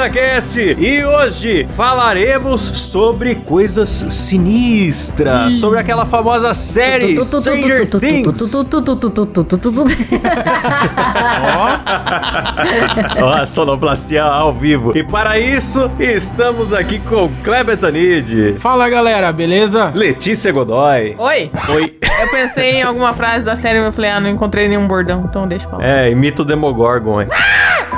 BudaCast e hoje falaremos sobre coisas sinistras, sobre aquela famosa série Stranger Things. Ó, a sonoplastia ao vivo. E para isso, estamos aqui com Kleber Tanid, Fala galera, beleza? Letícia Godoy. Oi, Oi. eu pensei em alguma frase da série, mas eu falei, ah, não encontrei nenhum bordão, então deixa pra lá. É, imita o Demogorgon, hein?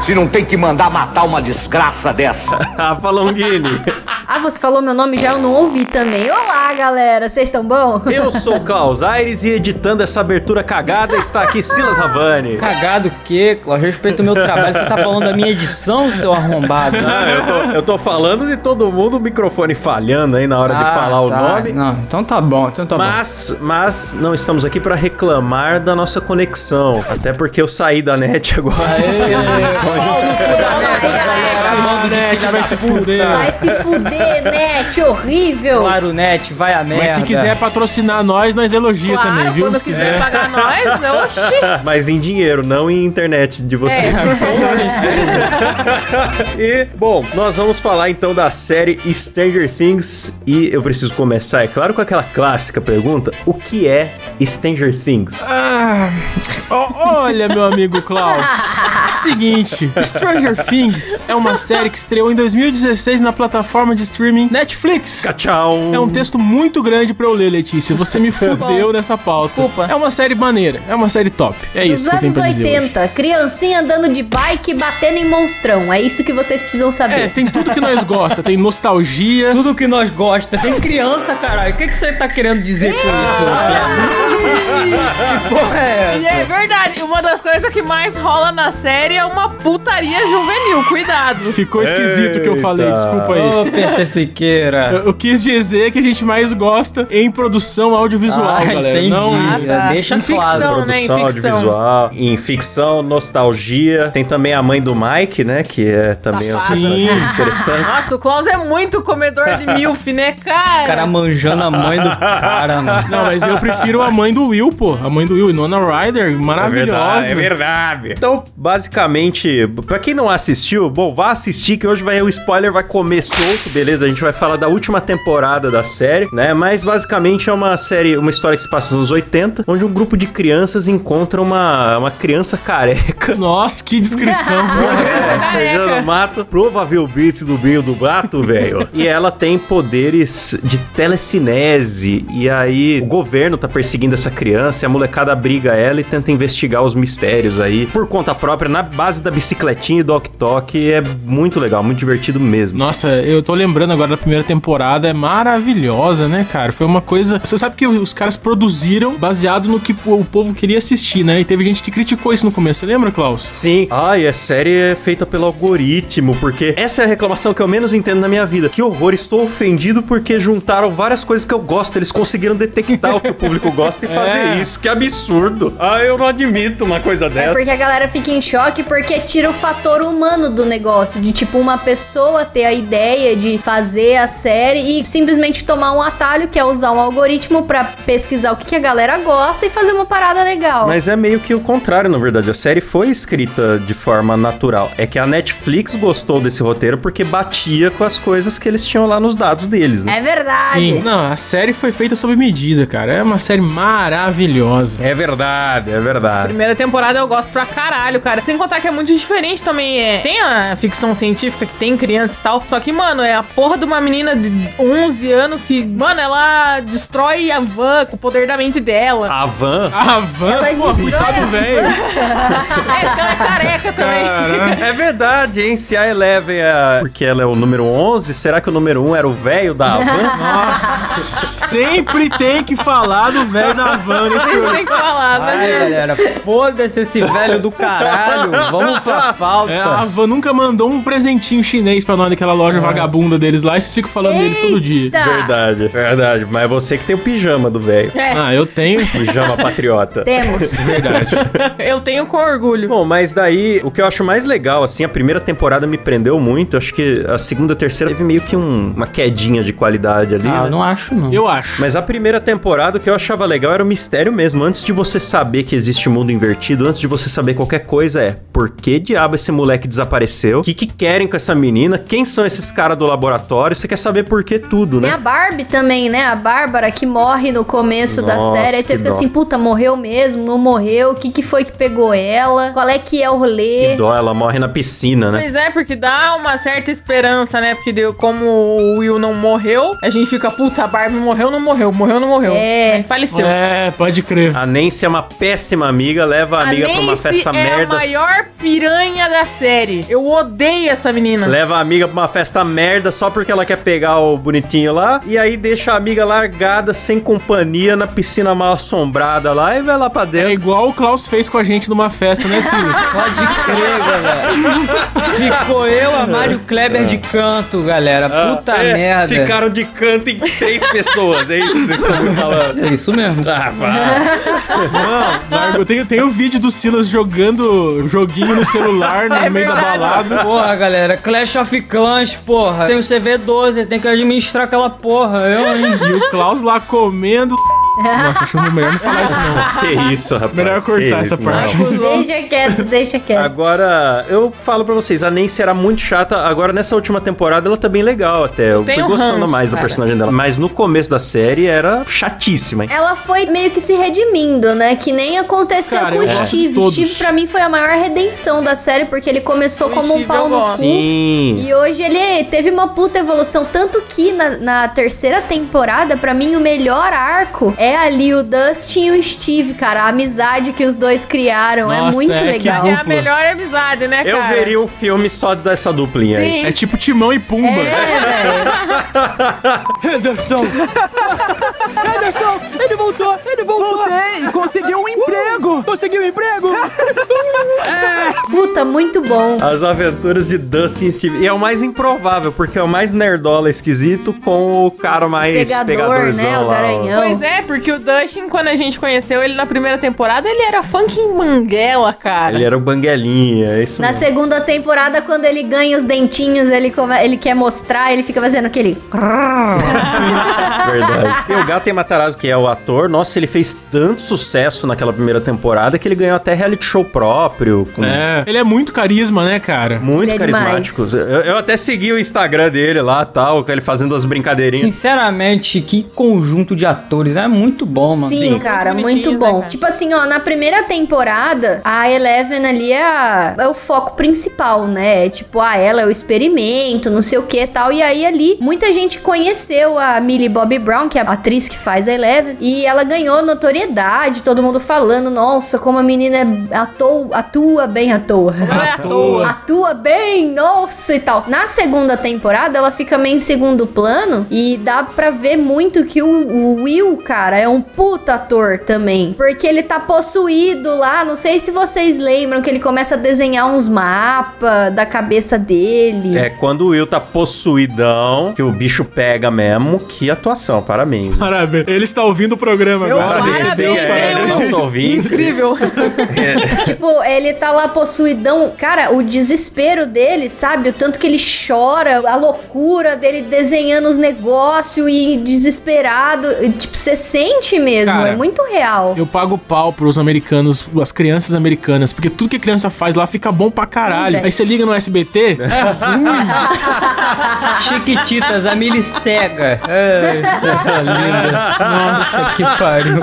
Se não tem que mandar matar uma desgraça dessa. Rafa Longini. Ah, você falou meu nome já, eu não ouvi também. Olá, galera, vocês estão bom? Eu sou o Klaus Aires e editando essa abertura cagada está aqui Silas Ravani. Cagado o quê, Cláudio? Respeita o meu trabalho. Você tá falando da minha edição, seu arrombado? Ah, eu, tô, eu tô falando de todo mundo, o microfone falhando aí na hora de Ah, falar o tá. nome. Não, então tá bom, então tá bom. Mas, mas não estamos aqui para reclamar da nossa conexão. Até porque eu saí da net agora. A net vai se fuder. Vai se fuder, net, horrível. Claro, net, vai a merda. Mas se quiser patrocinar nós, nós elogia Claro, também, viu? quando Se quiser pagar nós, oxi. Mas em dinheiro, não em internet de vocês. e, bom, nós vamos falar então da série Stranger Things. E eu preciso começar, é claro, com aquela clássica pergunta: o que é Stranger Things? Ah, olha, meu amigo Klaus. Seguinte, Stranger Things é uma série que estreou em 2016 na plataforma de streaming Netflix. Tchau! É um texto muito grande pra eu ler, Letícia. Você me fudeu nessa pauta. Desculpa. É uma série maneira, é uma série top. É Dos isso que eu tenho anos pra dizer hoje. 80, criancinha andando de bike e batendo em monstrão. É isso que vocês precisam É, saber. tem tudo que nós gosta, tem nostalgia. Tudo que nós gosta. Tem criança, caralho. O que, que você tá querendo dizer com isso? que porra é E essa? é verdade, uma das coisas que mais rola na série é uma putaria juvenil, cuidado. Ficou esquisito o que eu falei, Eita. desculpa aí. Ô, PC Siqueira. Eu, eu quis dizer que a gente mais gosta em produção audiovisual, Ah, galera. entendi. Não, Ah, tá. Deixa Em claro. ficção, né? Em Produção ficção. audiovisual, em ficção, nostalgia. Tem também a mãe do Mike, né? Que é também uma Safado. personagem interessante. Nossa, o Klaus é muito comedor de milf, né, O cara cara? manjando a mãe do cara, mano. não, mas eu prefiro a mãe do Will, pô. A mãe do Will, Nona Ryder, maravilhosa. É verdade. Então, basicamente, pra quem não assistiu, bom, vá assistir que hoje vai o spoiler vai comer solto, beleza? A gente vai falar da última temporada da série, né? Mas basicamente é uma série, uma história que se passa nos anos 80, onde um grupo de crianças encontra uma, uma criança careca. Nossa, que descrição. Careca. Perdendo no mato, provavelmente do meio do mato, velho. E ela tem poderes de telecinese. E aí o governo tá perseguindo essa criança e a molecada briga ela e tenta investigar os mistérios aí por conta própria, na base da bicicletinha e do ok É muito legal, muito divertido mesmo. Nossa, eu tô lembrando agora da primeira temporada, é maravilhosa, né, cara? Foi uma coisa. Você sabe que os caras produziram baseado no que o povo queria assistir, né? E teve gente que criticou isso no começo. Você lembra, Klaus? Sim. Ah, e a série é feita pelo algoritmo, porque essa é a reclamação que eu menos entendo na minha vida. Que horror, estou ofendido porque juntaram várias coisas que eu gosto. Eles conseguiram detectar o que o público gosta e fazer É. isso. Que absurdo. Ah, eu não admito uma coisa É dessa. porque a galera fica em choque porque tira o fator humano do negócio. De tipo, uma pessoa ter a ideia de fazer a série e simplesmente tomar um atalho, que é usar um algoritmo pra pesquisar o que, que a galera gosta e fazer uma parada legal. Mas é meio que o contrário, na verdade. A série foi escrita de forma natural. É que a Netflix gostou desse roteiro porque batia com as coisas que eles tinham lá nos dados deles, né? É verdade. Sim. Não, a série foi feita sob medida, cara. É uma série maravilhosa. É verdade, é verdade. Primeira temporada eu gosto pra caralho, cara. Sem contar que é muito diferente também. É. Tem a ficção científica que tem criança e tal. Só que, mano, é a porra de uma menina de 11 anos que, mano, ela destrói a van com o poder da mente dela. A Van. A Van, Ela pô, destrói coitado a velho. É, porque ela é careca também. Caraca. É verdade, hein? Se a Eleven é. Porque ela é o número 11, será que o número 1 era o velho da Van? Nossa, sempre tem que falar do velho da Van nesse Sempre tem que falar, né? galera, foda-se esse velho do caralho. Vamos pra pauta. É, a Van nunca mandou um presentinho chinês pra nós daquela loja vagabunda deles lá e vocês ficam falando deles todo dia. Eita! Verdade, verdade. Mas é você que tem o pijama do velho. É, Ah, eu tenho. Pijama patriota. Temos. Verdade. eu tenho com orgulho. Bom, mas daí, o que eu acho mais legal, assim, a primeira temporada me prendeu muito. Acho que a segunda e a terceira teve meio que um- uma quedinha de qualidade ali. Ah, né? eu não acho, não. Eu acho. Mas a primeira temporada, o que eu achava legal era o mistério mesmo. Antes de você saber que existe mundo invertido, antes de você saber qualquer coisa, é por que diabo esse moleque desapareceu? O que, que querem com essa menina? Quem são esses caras do laboratório? Você quer saber por que tudo, Tem né? a Barbie também, né? A Bárbara que morre no começo da Nossa, série. Aí você que fica dó. assim, puta, morreu mesmo? Não morreu? O que, que foi que pegou ela? Qual é que é o rolê? Que dó, ela morre na piscina, né? Pois é, porque dá uma certa esperança, né? Porque deu, como o Will não morreu, a gente fica, puta, a Barbie morreu, não morreu, morreu, não morreu. É. Aí faleceu. É, pode crer. A Nancy é uma péssima amiga, leva a amiga pra uma Nancy festa é merda. a maior piranha da série. Eu odeio essa menina. Leva a amiga pra uma festa merda só porque ela quer pegar o bonitinho lá. E aí deixa a amiga largada, sem companhia, na piscina mal assombrada lá e vai lá pra É dentro. igual o Klaus fez com a gente numa festa, né, Silas? Pode crer, galera. Ficou eu, a Mário Kleber de canto, galera. Puta É, merda. Ficaram de canto em três pessoas, é isso que vocês estão me falando. É isso mesmo. Ah, vá. Não, largo. Tem, tem o vídeo do Silas jogando joguinho no celular no É meio da balada. Porra, galera, Clash of Clans, porra. Tem o CV12, tem que administrar aquela porra. Eu, hein? E o Klaus lá comendo. Nossa, acho melhor não falar isso, não. Que isso, rapaz. Melhor cortar isso, essa não. parte. Deixa quieto, deixa quieto. Agora, eu falo pra vocês, a Nancy era muito chata. Agora, nessa última temporada, ela tá bem legal até. Eu, fui tenho gostando ranço, mais do cara. personagem dela. Mas no começo da série era chatíssima, hein? Ela foi meio que se redimindo, né? Que nem aconteceu Cara, com eu o Steve. todos. Steve, pra mim, foi a maior redenção da série, porque ele começou O como um Steve pau eu no cu. Sim. E hoje ele teve uma puta evolução. Tanto que na, na terceira temporada, pra mim, o melhor arco é ali o Dustin e o Steve, cara. A amizade que os dois criaram é Nossa, muito é, legal. É a melhor amizade, né, Eu cara? veria um filme só dessa duplinha aí. Sim. É tipo Timão e Pumba. É. Anderson! Anderson! Ele voltou! Ele voltou! Voltei! Conseguiu um emprego! Conseguiu um emprego! Puta, muito bom. As aventuras de Dustin e Steve. E é o mais improvável, porque é o mais nerdola esquisito com o cara mais Pegador, pegadorzão né? O lá. ó. garanhão. Pois é, porque o Dustin, quando a gente conheceu ele na primeira temporada, ele era funk manguela, cara. Ele era o banguelinha, é isso Na mesmo. segunda temporada, quando ele ganha os dentinhos, ele, come- ele quer mostrar, ele fica fazendo aquele. Verdade. E o Gaten Matarazzo, que é o ator, nossa, ele fez tanto sucesso naquela primeira temporada que ele ganhou até reality show próprio. Com É. Ele é muito carisma, né, cara? Muito é carismático. Eu, eu até segui o Instagram dele lá tal, com ele fazendo as brincadeirinhas. Sinceramente, que conjunto de atores. É muito bom, mano. Sim, cara, Muito muito bonitinhos, bom. né, cara? Tipo assim, ó, na primeira temporada, a Eleven ali é, a- é o foco principal, né? Tipo, ah, ela é o experimento, não sei o que e tal. E aí ali, muita gente conheceu a Millie Bobby Brown, que é a atriz que faz a Eleven, e ela ganhou notoriedade, todo mundo falando, nossa, como a menina é atou, atua bem à toa. Não é à toa. atua bem, nossa e tal. Na segunda temporada, ela fica meio em segundo plano e dá pra ver muito que o, o Will, cara, é um puta ator também. Porque ele tá possuído lá, não sei se vocês lembram que ele começa a desenhar uns mapas da cabeça dele. É, quando o Will tá possuidão, que o bicho pega mesmo, que atuação, parabéns. Parabéns. Ele está ouvindo o programa Eu agora. parabéns, os é, parabéns. nosso ouvinte. Incrível. Tipo, ele tá lá possuidão. Cara, o desespero dele, sabe? O tanto que ele chora, a loucura dele desenhando os negócios e desesperado. Tipo, você sente mesmo, Cara, é muito real. Eu pago pau pros americanos, as crianças americanas, porque tudo que a criança faz lá fica bom pra caralho. velho. Aí você liga no SBT, é. Chiquititas, a Mili cega. Ai, coisa linda. Nossa, que pariu.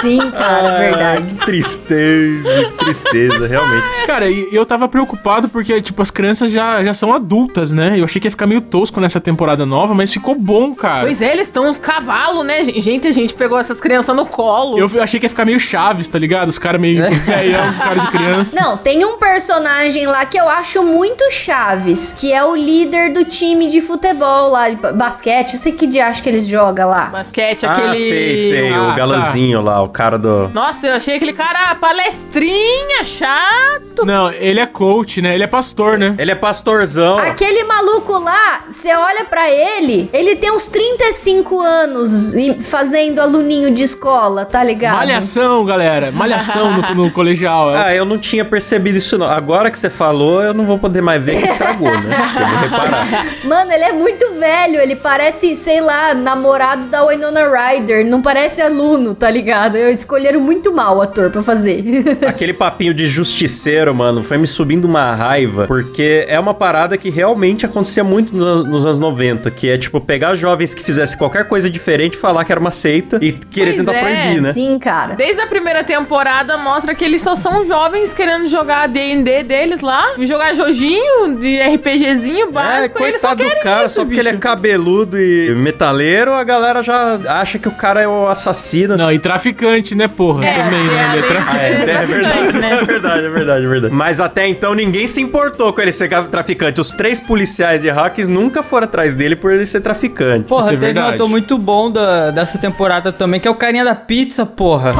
Sim, cara, Ai, verdade. Que tristeza, que tristeza, realmente. Cara, e eu tava preocupado porque, tipo, as crianças já, já são adultas, né? Eu achei que ia ficar meio tosco nessa temporada nova, mas ficou bom, cara. Pois é, eles estão uns cavalos, né? Gente, a gente pegou essas crianças no colo. Eu achei que ia ficar meio chaves, tá ligado? Os caras meio velhão, cara de criança. Não, tem um personagem lá que eu acho muito chaves, que é o líder do time de futebol lá, de ba- basquete, não sei que dia acho que eles jogam lá. Basquete, Ah, aquele. sei, sei. Ah, o galãzinho lá, o cara do... Nossa, eu achei aquele cara palestrinha, chato. Não, ele é coach, né? Ele é pastor, né? Ele é pastorzão. Aquele maluco lá, você olha pra ele, ele tem uns 35 anos fazendo aluninho de escola, tá ligado? Malhação, galera. Malhação no, no colegial. É Ah, eu não tinha percebido isso não. Agora que você falou, eu não vou poder mais ver que estragou, né? Eu vou reparar. Mano, ele é muito velho, ele parece, sei lá, namorado da Winona Ryder, não parece aluno, tá ligado? Eu escolheram muito mal o ator pra fazer. Aquele papinho de justiceiro, mano, foi me subindo uma raiva, porque é uma parada que realmente acontecia muito no- nos anos 90, que é tipo pegar jovens que fizessem qualquer coisa diferente, falar que era uma seita e querer Pois tentar é, proibir, né? Sim, cara. Desde a primeira temporada mostra que eles só são jovens querendo jogar D&D deles lá, jogar joguinho de RPGzinho É, básico, e eles só coitado do querem cara, isso, só porque ele é bicho. cabeludo e metaleiro, a galera já acha que o cara é o assassino. Não, e traficante, né, porra? É, Também, né? é Ele é a traficante. Ah, é, é verdade, né? é verdade, é verdade, é verdade. Mas até então ninguém se importou com ele ser traficante. Os três policiais de hacks nunca foram atrás dele por ele ser traficante. Porra, Isso é teve um ator muito bom da, dessa temporada também, que é o carinha da pizza, porra.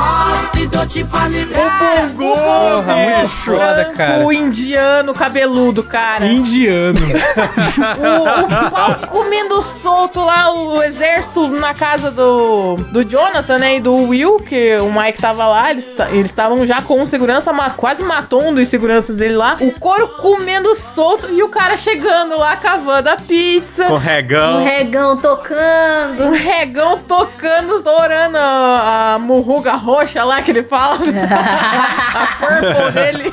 Porra, muito foda, cara. O indiano cabeludo, cara. Indiano. o, o pau comendo solto lá, o exército na casa do, do Jonathan, né? E do Will, que o Mike tava lá, eles ta- eles estavam já com segurança, ma- quase matou um dos seguranças dele lá. O couro comendo solto e o cara chegando lá, cavando a pizza. Com Um regão. regão tocando. Um regão tocando, dourando a, a murruga roxa lá que ele fala. a purple dele.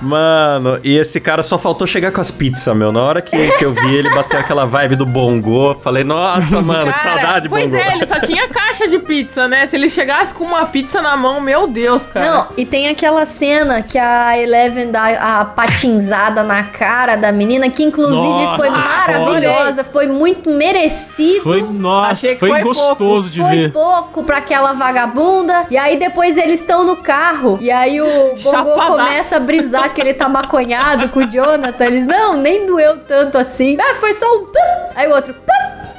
Mano, e esse cara só faltou chegar com as pizzas, meu. Na hora que, que eu vi ele bater aquela vibe do bongo, falei, nossa, mano, que Cara, saudade, Pois bongo. é, ele só tinha caixa de pizza, né? Se ele chegasse com uma pizza na mão, meu Deus, cara. Não, e tem aquela cena que a Eleven dá a patinzada na cara da menina, que inclusive Nossa, foi maravilhosa, foi muito merecido. Foi, nossa, Achei que foi, foi gostoso de Foi ver. pouco pra aquela vagabunda. E aí depois eles estão no carro. E aí o Bongo começa a brisar que ele tá maconhado com o Jonathan. Eles, não, nem doeu tanto assim. Ah, foi só um. pum. Aí o outro.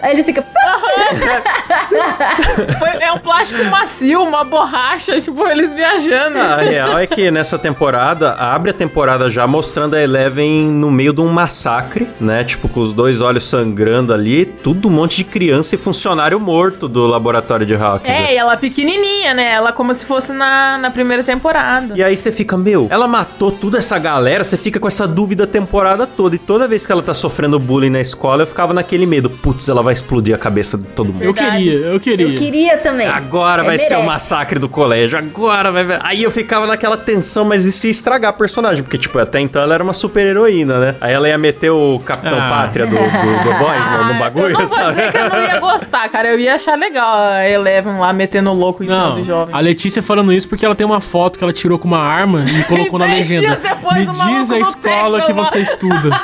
Aí eles ficam. pum. Foi- é um plástico macio, uma borracha, tipo, eles viajando. A real é que nessa temporada, abre a temporada já mostrando a Eleven no meio de um massacre, né? Tipo, com os dois olhos sangrando ali, tudo um monte de criança e funcionário morto do laboratório de hack. É, e ela pequenininha, né? Ela como se fosse na, na primeira temporada. E aí você fica, meu, ela matou toda essa galera, você fica com essa dúvida a temporada toda. E toda vez que ela tá sofrendo bullying na escola, eu ficava naquele medo. Putz, ela vai explodir a cabeça de todo mundo. Eu queria, eu queria. Eu queria também. Agora É, vai ser o merece. massacre do colégio, agora vai. Aí eu ficava naquela tensão, mas isso ia estragar a personagem, porque, tipo, até então ela era uma super heroína, né? Aí ela ia meter o Capitão Ah. Pátria do, do, do Boys no, no Ah, bagulho, eu não vou sabe? dizer que eu não ia gostar, cara. Eu ia achar legal a Eleven lá metendo louco em cima Não, do jovem. a Letícia falando isso porque ela tem uma foto que ela tirou com uma arma e colocou na dez legenda. dias depois, Me diz a escola que lá." você estuda.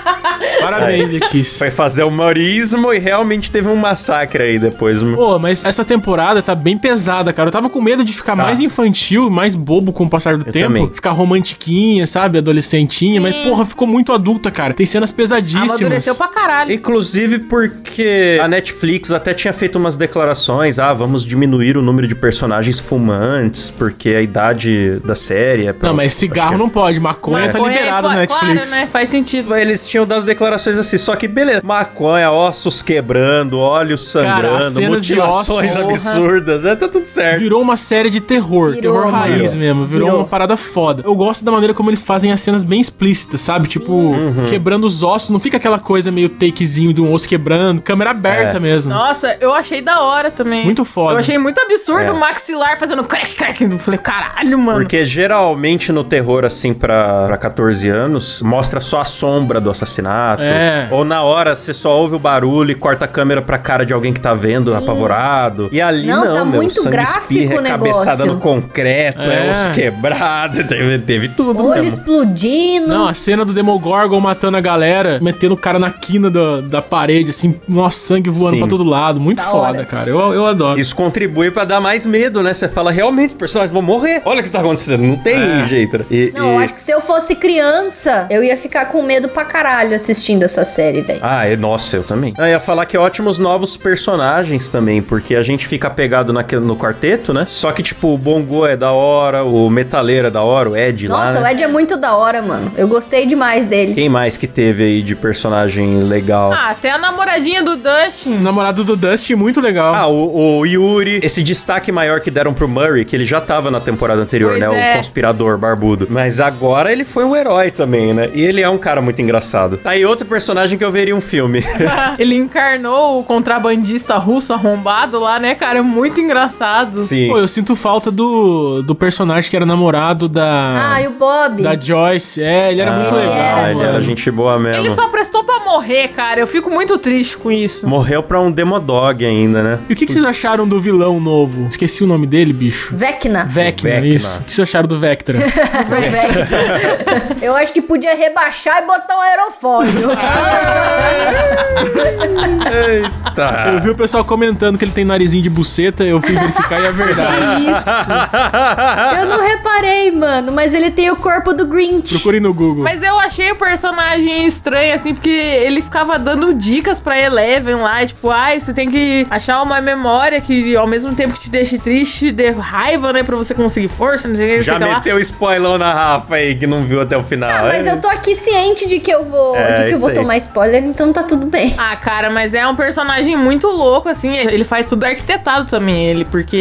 Parabéns, Letícia. Foi fazer humorismo e realmente teve um massacre aí depois. Pô, mas essa temporada tá bem pesada, cara. Eu tava com medo de ficar Tá. mais infantil, mais bobo com o passar do Eu tempo. também. Ficar romantiquinha, sabe? Adolescentinha. Mas, porra, ficou muito adulta, cara. Tem cenas pesadíssimas. Amadureceu pra caralho. Inclusive porque a Netflix até tinha feito umas declarações, ah, vamos diminuir o número de personagens fumantes, porque a idade da série é pra... Não, mas cigarro é- não pode. Maconha tá Maconha, liberado pô, na Netflix. Claro, né? Faz sentido. Eles tinham dado declarações assim, só que beleza. Maconha, ossos quebrando, olhos Cara, sangrando, de mutilações ossos- absurdas. É, tá tudo certo. Virou uma série de terror, Virou, terror mano. raiz mesmo. Virou, Virou. uma parada foda. Eu gosto da maneira como eles fazem as cenas bem explícitas, sabe? Tipo, Uhum. quebrando os ossos. Não fica aquela coisa meio takezinho de um osso quebrando. Câmera aberta É. mesmo. Nossa, eu achei da hora também. Muito foda. Eu achei muito absurdo É. o maxilar fazendo crack, crack. Eu falei, caralho, mano. Porque geralmente no terror, assim, pra, pra 14 anos, mostra só a sombra do assassinato. É. Ou na hora você só ouve o barulho e corta a câmera pra cara de alguém que tá vendo, apavorado. E ali Não, não, tá meu. muito sangue gráfico espirra, o é cabeçada no concreto, é, É. osso quebrado. Teve, teve tudo Olho mesmo. explodindo. Não, a cena do Demogorgon matando a galera, metendo o cara na quina da, da parede, assim, nossa, sangue voando Sim. pra todo lado. Muito Da foda, hora. cara. Eu, eu adoro. Isso contribui pra dar mais medo, né? Você fala, realmente, os personagens vão morrer. Olha o que tá acontecendo. Não tem É. jeito. E, Não, e- acho que se eu fosse criança, eu ia ficar com medo pra caralho assistindo essa série, velho. Ah, é, nossa, eu também. Eu ia falar que ótimos novos personagens também, porque a gente fica apegado naquele, no quarteto, né? Só que, tipo, o Bongo é da hora, o Metaleiro é da hora, o Ed lá, Nossa, né? o Ed é muito da hora, mano. Eu gostei demais dele. Quem mais que teve aí de personagem legal? Ah, até a namoradinha do O Dustin. namorado do Dusty, muito legal. Ah, o, o Yuri, esse destaque maior que deram pro Murray, que ele já tava na temporada anterior, Pois né? é. O conspirador barbudo. Mas agora ele foi um herói também, né? E ele é um cara muito engraçado. Tá aí outro personagem que eu veria um filme. Ele encarnou o contrabandista russo arrombado lá, né, cara? Muito engraçado. Sim. Pô, eu sinto falta do, do personagem que era namorado da. Ah, e o Bob? Da Joyce. É, ele era muito Ah, legal. era, ele era gente boa mesmo. Ele só prestou pra morrer, cara. Eu fico muito triste com isso. Morreu pra um Demodog ainda, né? E o que, que vocês acharam do vilão novo? Esqueci o nome dele, bicho. Vecna. Vecna, Vecna. isso. O que vocês acharam do Vectra? Foi Vecna. Eu acho que podia rebaixar e botar um aerofólio. Eita. eu vi o pessoal comentando que ele tem narizinho de buceta, eu fui verificar e é verdade. Isso. Eu não reparei, mano, mas ele tem o corpo do Grinch. Procure no Google. Mas eu achei o personagem estranho, assim, porque ele ficava dando dicas pra Eleven lá, tipo, ai, você tem que achar uma memória que ao mesmo tempo que te deixe triste, dê raiva, né, pra você conseguir força, não sei o que, não Já o que lá. meteu spoilão na Rafa aí, que não viu até o final. Ah, mas É. eu tô aqui ciente de que eu vou, É, de que eu isso vou aí. tomar spoiler, então tá tudo bem. Ah, cara, mas é um personagem muito louco, assim. Ele faz tudo arquitetado também, ele, porque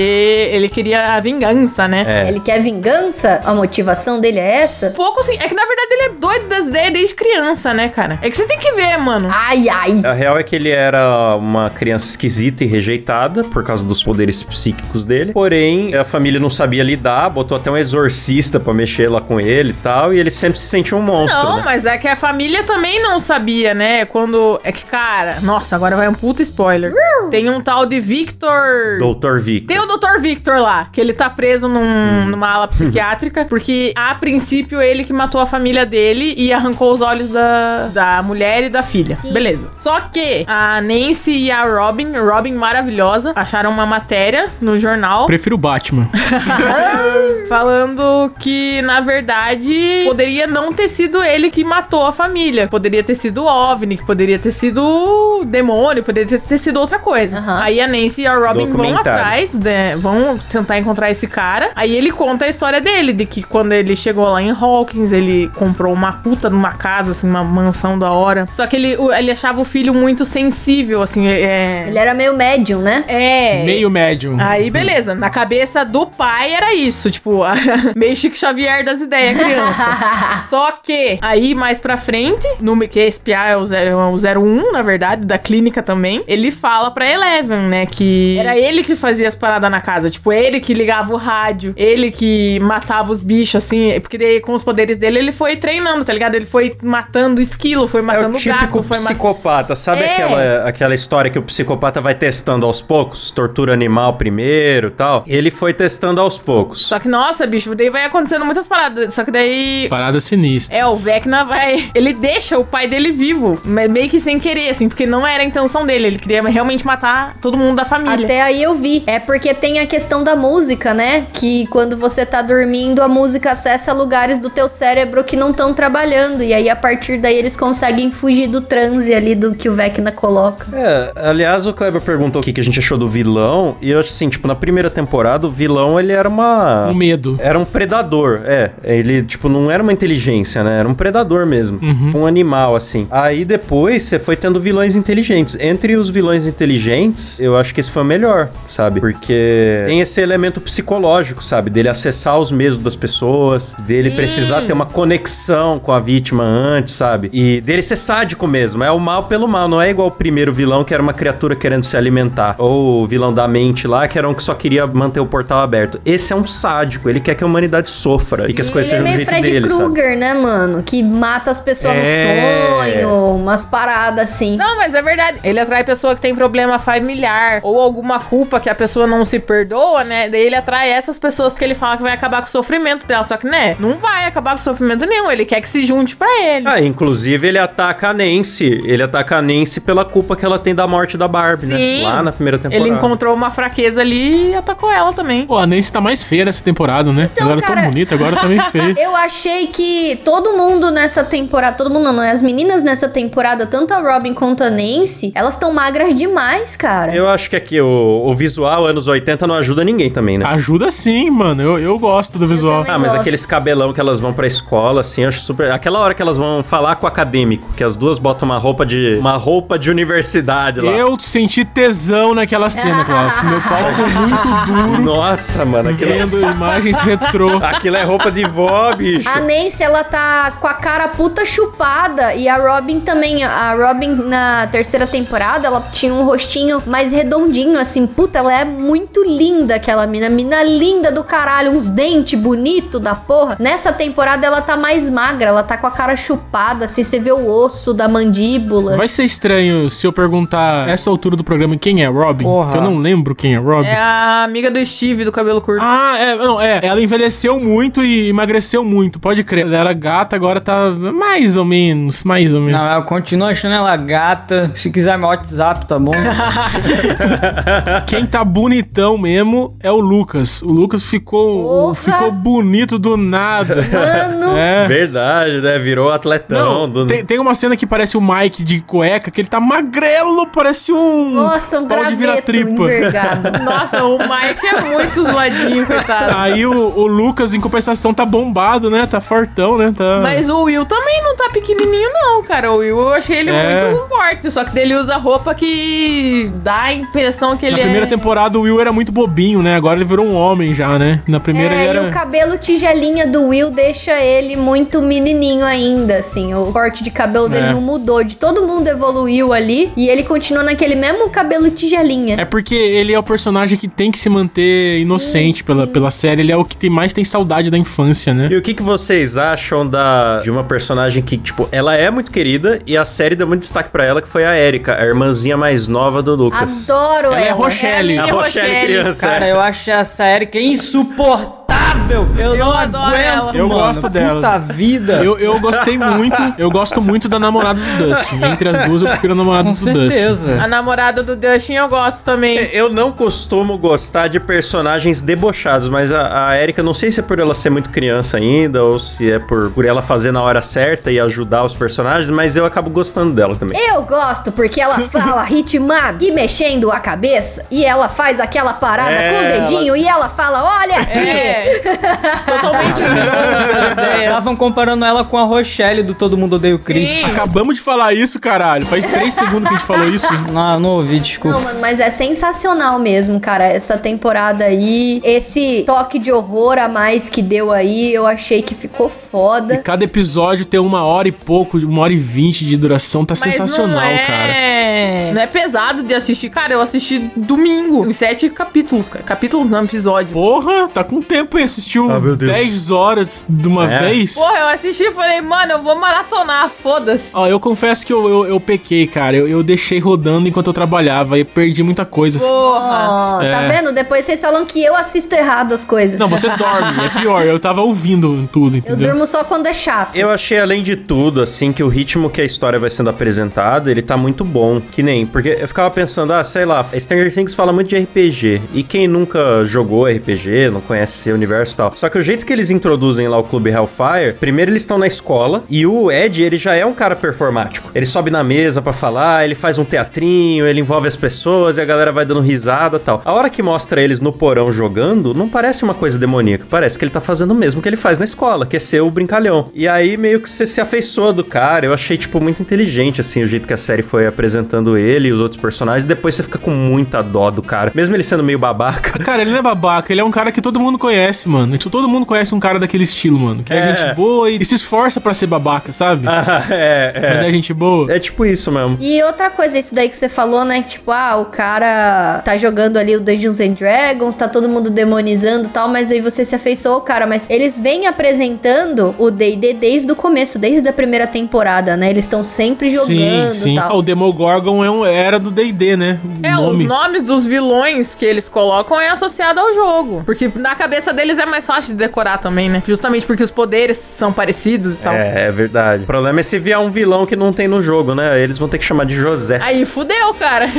ele queria a vingança, né? É. Ele quer vingança? A motivação dele é essa? Pouco assim. É que na verdade ele é doido das ideias desde criança, né, cara? É que você tem que ver, mano. Ai, ai. A real é que ele era uma criança esquisita e rejeitada por causa dos poderes psíquicos dele. Porém, a família não sabia lidar, botou até um exorcista pra mexer lá com ele e tal. E ele sempre se sentia um monstro. Não, né? mas é que a família também não sabia, né? Quando. É que, cara, nossa, agora vai um puta spoiler. Tem um tal de Victor. Doutor Victor. Tem o Dr. Victor lá, que ele tá preso num- numa ala psiquiátrica, porque a princípio ele que matou a família dele e arrancou os olhos da, da mulher e da filha. Sim. Beleza. Só que a Nancy e a Robin, Robin maravilhosa, acharam uma matéria no jornal Prefiro o Batman. falando que, na verdade, poderia não ter sido ele que matou a família. Poderia ter sido o OVNI, que poderia ter sido demônio, poderia ter, ter sido outra coisa. Aham. Aí a Nancy e a Robin vão atrás, né, vão tentar encontrar esse cara. Aí ele conta a história dele, de que quando ele chegou lá em Hawkins, ele comprou uma puta numa casa, assim, uma mansão da hora. Só que ele, ele achava o filho muito sensível, assim, é... Ele era meio médium, né? É... Meio médium. Aí, beleza. Na cabeça do pai era isso, tipo, meio Chico Xavier das ideias, criança. Só que, aí mais pra frente, no que PA é o, zero- é o 01, na verdade, da clínica também, ele fala pra Eleven, né, que era ele que fazia as paradas na casa, tipo, ele que ligava o rádio, ele que matava os bichos, assim, porque daí, com os poderes dele, ele foi treinando, tá ligado? Ele foi matando esquilo, foi É matando o típico gato, foi matando... psicopata. Sabe É. aquela, aquela história que o psicopata vai testando aos poucos? Tortura animal primeiro e tal. Ele foi testando aos poucos. Só que, nossa, bicho, daí vai acontecendo muitas paradas. Só que daí Parada sinistra. É, o Vecna vai. Ele deixa o pai dele vivo, mas meio que sem querer, assim, porque não era a intenção dele. Ele queria realmente matar todo mundo da família. Até aí eu vi. É porque tem a questão da música, né? Que quando você tá dormindo, a música acessa lugares do teu cérebro que não estão trabalhando. E aí, a partir daí, eles conseguem fugir do transe ali do que o Vecna coloca. É, aliás, o Kleber perguntou o que que a gente achou do vilão. E eu acho assim, tipo, na primeira temporada, o vilão ele era uma. Um medo. Era um predador, é. Ele, tipo, não era uma inteligência, né? Era um predador mesmo. Um animal, assim. Aí depois você foi tendo vilões inteligentes. Entre os vilões inteligentes, eu acho que esse foi o melhor, sabe? Porque tem esse elemento psicológico, sabe? Dele acessar os medos das pessoas, dele Sim. precisar ter uma conexão com a vítima antes, sabe? E dele ser sádico mesmo. É o mal pelo mal. Não é igual o primeiro vilão que era uma criatura querendo se alimentar. Ou o vilão da mente lá, que era um que só queria manter o portal aberto. Esse é um sádico. Ele quer que a humanidade sofra e que as coisas é sejam do meio jeito Fred dele, sabe? Krueger, né, mano? Que mata as pessoas É. no よ、umas paradas assim. Não, mas é verdade. Ele atrai pessoa que tem problema familiar ou alguma culpa que a pessoa não se perdoa, né? Daí ele atrai essas pessoas porque ele fala que vai acabar com o sofrimento dela. Só que, né, não vai acabar com o sofrimento nenhum. Ele quer que se junte pra ele. Ah, inclusive ele ataca a Nancy. Ele ataca a Nancy pela culpa que ela tem da morte da Barbie, né? Sim. Lá na primeira temporada. Ele encontrou uma fraqueza ali e atacou ela também. Pô, a Nancy tá mais feia nessa temporada, né? Então, ela era cara- tão bonita, agora tá meio feia. Eu achei que todo mundo nessa temporada, todo mundo não, não é? As meninas nessa temporada, tanto a Robin quanto a Nancy, elas estão magras demais, cara. Eu acho que aqui o, o visual anos 80 não ajuda ninguém também, né? Ajuda sim, mano. Eu, eu gosto do visual. Ah, mas gosto. aqueles cabelão que elas vão pra escola, assim, acho super. Aquela hora que elas vão falar com o acadêmico, que as duas botam uma roupa de. uma roupa de universidade lá. Eu senti tesão naquela cena, Klaus. Meu pau ficou muito duro Nossa, mano, aquilo, vendo imagens retrô. aquilo é roupa de vó, bicho. A Nancy, ela tá com a cara puta chupada. E a Robin também. A Robin, na terceira temporada, ela tinha um rostinho mais redondinho, assim. Puta, ela é muito linda, aquela mina. Mina linda do caralho. Uns dentes bonito da porra. Nessa temporada, ela tá mais magra. Ela tá com a cara chupada, assim. Você vê o osso da mandíbula. Vai ser estranho se eu perguntar essa altura do programa quem é Robin. Porra. Que eu não lembro quem é Robin. É a amiga do Steve do cabelo curto. Ah, é, não, é. Ela envelheceu muito e emagreceu muito, pode crer. Ela era gata, agora tá mais ou menos, mais ou menos. Não, eu continuo achando ela gata. Se quiser meu WhatsApp, tá bom? Quem tá bonitão mesmo é o Lucas. O Lucas ficou, ficou bonito do nada. Mano. É. Verdade, né? Virou atletão. Não, do... tem, tem uma cena que parece o Mike de cueca, que ele tá magrelo, parece um. Nossa, um pau de virar graveto tripa. envergado. Nossa, o Mike é muito zoadinho, coitado. Aí o, o Lucas, em compensação, tá bombado, né? Tá fortão, né? Tá... Mas o Will também não tá pequenininho, não, cara. O Will, eu achei ele É. muito forte. Só que dele usa roupa que dá a impressão que ele Na primeira é... temporada o Will era muito bobinho, né? Agora ele virou um homem já, né? Na primeira É, ele e era. o cabelo tigelinha do Will deixa ele muito menininho ainda, assim. O corte de cabelo dele É. não mudou. De todo mundo evoluiu ali e ele continua naquele mesmo cabelo tigelinha. É porque ele é o personagem que tem que se manter inocente Sim, pela, sim. pela série. Ele é o que tem, mais tem saudade da infância, né? E o que, que vocês acham da de uma personagem que, tipo, ela é muito querida e a série deu muito destaque pra ela, que foi a Erika, a irmãzinha mais nova do Lucas. Adoro Ela ela. é Rochelle. A Mini Rochelle Rochelle. criança. Cara, eu acho essa Erika insuportável. Eu, Eu não adoro aguento, ela. Eu mano. gosto dela. Puta vida. Eu, eu gostei muito, eu gosto muito da namorada do Dustin. Entre as duas, eu prefiro a namorada Com do Dustin. certeza. A namorada do Dustin eu gosto também. Eu não costumo gostar de personagens debochados, mas a, a Erika, não sei se é por ela ser muito criança ainda, ou se é por, por ela fazer na hora certa e ajudar os personagens, mas eu acabo gostando dela também. Eu gosto porque ela fala ritmado e mexendo a cabeça e ela faz aquela parada É, com o dedinho e ela fala, olha aqui. É. Totalmente estranho a ideia. Estavam comparando ela com a Rochelle do Todo Mundo Odeia o Chris. Sim. Acabamos de falar isso, caralho. Faz três segundos que a gente falou isso. Não, não ouvi, desculpa. Não, mano, mas é sensacional mesmo, cara. Essa temporada aí, esse toque de horror a mais que deu aí, eu achei que ficou E foda. cada episódio tem uma hora e pouco, uma hora e vinte de duração. Tá Mas sensacional, não é... cara. Não é pesado de assistir. Cara, eu assisti domingo. Os sete capítulos, cara. Capítulos não, episódio. Porra, tá com tempo, hein? Assistiu Ah, meu Deus. 10 horas de uma É. vez. Porra, eu assisti e falei, mano, eu vou maratonar, foda-se. Ó, eu confesso que eu, eu, eu pequei, cara. Eu, eu deixei rodando enquanto eu trabalhava e perdi muita coisa. Porra. Ó, tá É. vendo? Depois vocês falam que eu assisto errado as coisas. Não, você dorme, é pior. Eu tava ouvindo tudo, Eu entendeu? durmo só quando é chato. Eu achei, além de tudo, assim, que o ritmo que a história vai sendo apresentada, ele tá muito bom. Que nem, porque eu ficava pensando, ah, sei lá, Stranger Things fala muito de RPG. E quem nunca jogou RPG, não conhece esse universo e tal. Só que o jeito que eles introduzem lá o Clube Hellfire, primeiro eles estão na escola e o Ed, ele já é um cara performático. Ele sobe na mesa pra falar, ele faz um teatrinho, ele envolve as pessoas e a galera vai dando risada tal. A hora que mostra eles no porão jogando, não parece uma coisa demoníaca, parece que ele tá fazendo o mesmo que ele faz na escola, que é ser o brincalhão. E aí meio que você se afeiçoa do cara, eu achei, tipo, muito inteligente, assim, o jeito que a série foi apresentando ele e os outros personagens, depois você fica com muita dó do cara, mesmo ele sendo meio babaca. Cara, ele não é babaca, ele é um cara que todo mundo conhece, mano. Tipo, Todo mundo conhece um cara daquele estilo, mano. Que é, É. gente boa e, e se esforça pra ser babaca, sabe? Ah, é, Mas é é. gente boa. É tipo isso mesmo. E outra coisa, isso daí que você falou, né? Tipo, ah, o cara tá jogando ali o Dungeons and Dragons, tá todo mundo demonizando e tal, mas aí você se afeiçoou ao cara. Mas eles vêm apresentando o D&D desde o começo, desde a primeira temporada, né? Eles estão sempre jogando Sim, e sim. tal. Ah, o Demogorgon Gorgon é um, era do D&D, né? O É, os nomes dos vilões que eles colocam é associado ao jogo. Porque na cabeça deles é mais fácil de decorar também, né? Justamente porque os poderes são parecidos e tal. É, é verdade. O problema é se vier um vilão que não tem no jogo, né? Eles vão ter que chamar de José. Aí fudeu, cara.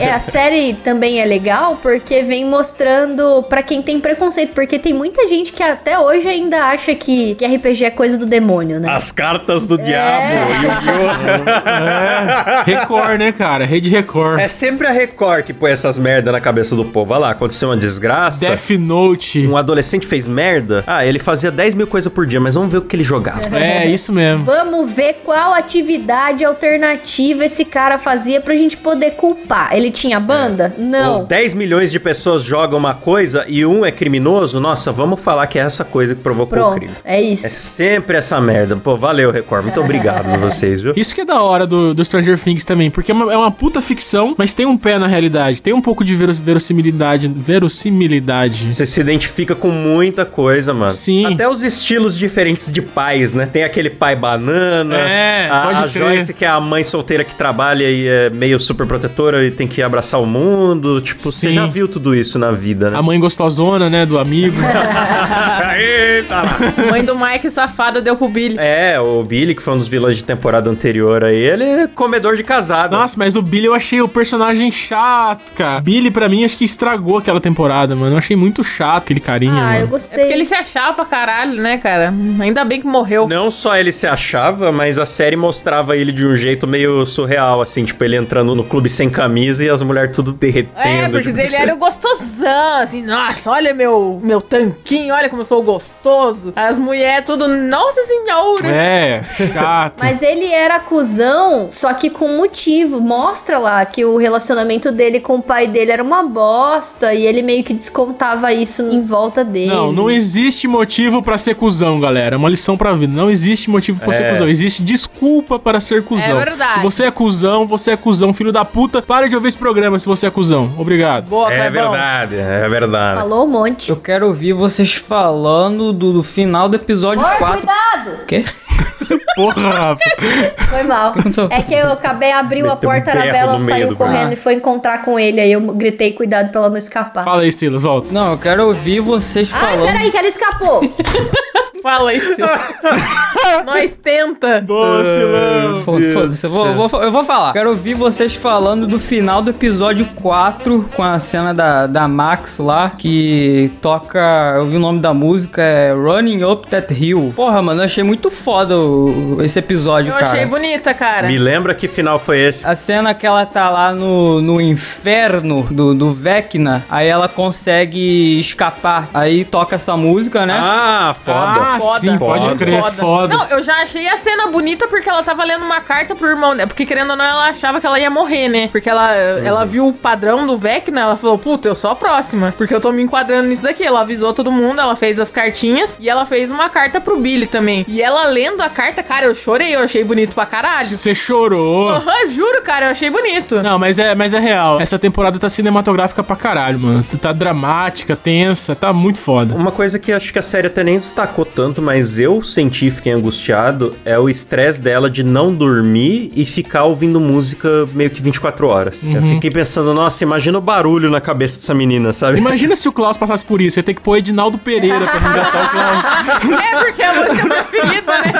É, a série também é legal porque vem mostrando pra quem tem preconceito, porque tem muita gente que até hoje ainda acha que, que RPG é coisa do demônio, né? As cartas do diabo, É, Record, né, cara? Rede Record. É sempre a Record que põe essas merda na cabeça do povo. Olha lá, aconteceu uma desgraça. Death Note. Um adolescente fez merda. Ah, ele fazia 10 mil coisas por dia, mas vamos ver o que ele jogava. É, isso mesmo. Vamos ver qual atividade alternativa esse cara fazia pra gente poder culpar. Ele tinha banda? Ou Não. 10 milhões de pessoas jogam uma coisa e um é criminoso. Nossa, vamos falar que é essa coisa que provocou o Pronto, crime. é isso. É sempre essa merda. Pô, valeu, Record. Muito obrigado a vocês, viu? Isso que é da hora do, do Stranger Things também, porque é uma, é uma puta ficção, mas tem um pé na realidade. Tem um pouco de veros- verossimilidade. Verossimilidade. Você se identifica com muita coisa, mano. Sim. Até os estilos diferentes de pais, né? Tem aquele pai banana. É, a, pode a crer. Joyce, que é a mãe solteira que trabalha e é meio super protetora e tem que abraçar o mundo. Tipo, você Sim. já viu tudo isso na vida, né? A mãe gostosona, né, do amigo. Eita lá. Mãe do Mike safado deu pro Billy. É, o Billy, que foi um dos vilões de temporada anterior aí, ele é comedor de casado. Nossa, mas o Billy eu achei o personagem chato, cara. Billy, pra mim, acho que estragou aquela temporada, mano. Eu achei muito chato aquele carinha, Ah, eu mano. É gostei. porque ele se achava pra caralho, né, cara? Ainda bem que morreu. Não só ele se achava, mas a série mostrava ele de um jeito meio surreal, assim, tipo, ele entrando no clube sem camisa e as mulheres tudo derretendo. É, porque tipo, ele era o gostosão, assim, nossa, olha meu, meu tanquinho, olha como eu sou gostoso. As mulheres tudo, nossa senhora. É, chato. Mas ele era cuzão, só que com motivo. Mostra lá que o relacionamento dele com o pai dele era uma bosta e ele meio que descontava isso em volta dele. Não, não existe motivo pra ser cuzão, galera. É uma lição pra vida. Não existe motivo pra ser É. cuzão. Existe desculpa para ser cuzão. É verdade. Se você é cuzão, você é cuzão, filho da puta. Para de ouvir esse programa se você é cuzão. Obrigado. Boa, É Clebão. verdade, é verdade. Falou um monte. Eu quero ouvir vocês falando do, do final do episódio Amor, 4. cuidado! O quê? Porra, Rafa. Foi mal. É que eu acabei, abriu a Meteu um porta, a meio saiu do correndo e foi encontrar com ele. Aí eu gritei, cuidado pra ela não escapar. Fala aí, Silas, volta. Não, eu quero ouvir vocês Ai, falando. peraí, que ela escapou. Fala isso. Nós tenta. Boa, Silão. Foda- Foda-se, eu vou, eu, vou, eu vou falar. Quero ouvir vocês falando do final do episódio 4, com a cena da, da Max lá, que toca. Eu vi o nome da música, é Running Up That Hill. Porra, mano, eu achei muito foda o- esse episódio, Eu cara. achei bonita, cara. Me lembra que final foi esse? A cena que ela tá lá no, no inferno do, do Vecna, aí ela consegue escapar. Aí toca essa música, né? Ah, foda. Ah, Foda. sim, pode Foda. crer, foda. Não, eu já achei a cena bonita porque ela tava lendo uma carta pro irmão dela. Porque querendo ou não, ela achava que ela ia morrer, né? Porque ela, ela viu o padrão do Vecna, ela falou, puta, eu sou a próxima. Porque eu tô me enquadrando nisso daqui. Ela avisou todo mundo, ela fez as cartinhas e ela fez uma carta pro Billy também. E ela lendo a carta, cara, eu chorei, eu achei bonito pra caralho. Você chorou. Aham, juro, cara, eu achei bonito. Não, mas é, mas é real. Essa temporada tá cinematográfica pra caralho, mano. Tá dramática, tensa, tá muito foda. Uma coisa que acho que a série até nem destacou tanto, mas eu senti, fiquei angustiado, é o estresse dela de não dormir e ficar ouvindo música meio que 24 horas. Eu fiquei pensando, nossa, imagina o barulho na cabeça dessa menina, sabe? Imagina se o Klaus passasse por isso. Ia ter que pôr Edinaldo Pereira pra resgatar o Klaus. É porque é a música preferida, né?